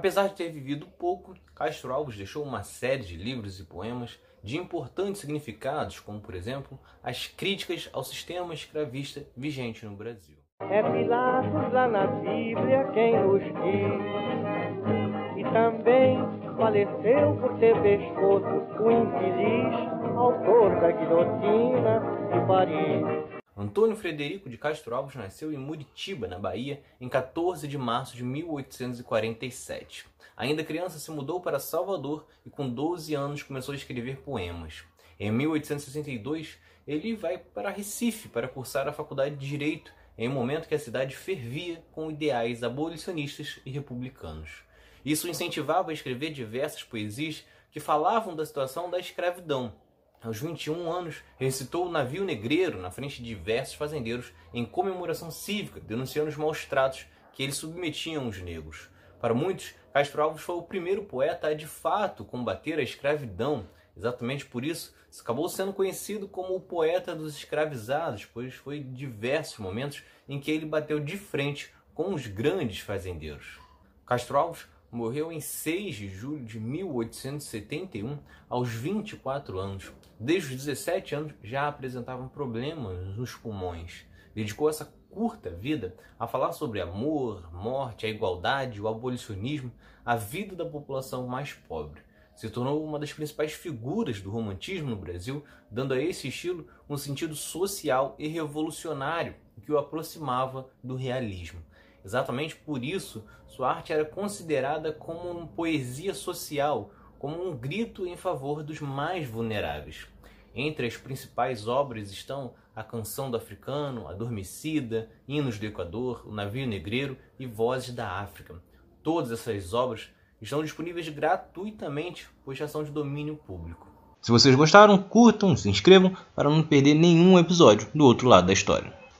Apesar de ter vivido pouco, Castro Alves deixou uma série de livros e poemas de importantes significados, como por exemplo as críticas ao sistema escravista vigente no Brasil. É Pilatos lá na Bíblia quem diz, e também faleceu por ter pescoço o infeliz autor da guilhotina de Paris. Antônio Frederico de Castro Alves nasceu em Muritiba, na Bahia, em 14 de março de 1847. Ainda criança, se mudou para Salvador e, com 12 anos, começou a escrever poemas. Em 1862, ele vai para Recife para cursar a faculdade de Direito, em um momento que a cidade fervia com ideais abolicionistas e republicanos. Isso incentivava a escrever diversas poesias que falavam da situação da escravidão, aos 21 anos, recitou o navio negreiro na frente de diversos fazendeiros em comemoração cívica, denunciando os maus tratos que eles submetiam os negros. Para muitos, Castro Alves foi o primeiro poeta a de fato combater a escravidão. Exatamente por isso, acabou sendo conhecido como o poeta dos escravizados, pois foi diversos momentos em que ele bateu de frente com os grandes fazendeiros. Castro Alves morreu em 6 de julho de 1871, aos 24 anos. Desde os 17 anos já apresentava problemas nos pulmões. Dedicou essa curta vida a falar sobre amor, morte, a igualdade, o abolicionismo, a vida da população mais pobre. Se tornou uma das principais figuras do romantismo no Brasil, dando a esse estilo um sentido social e revolucionário que o aproximava do realismo. Exatamente por isso, sua arte era considerada como uma poesia social, como um grito em favor dos mais vulneráveis. Entre as principais obras estão A Canção do Africano, Adormecida, Hinos do Equador, O Navio Negreiro e Vozes da África. Todas essas obras estão disponíveis gratuitamente, pois já são de domínio público. Se vocês gostaram, curtam, se inscrevam para não perder nenhum episódio do outro lado da história.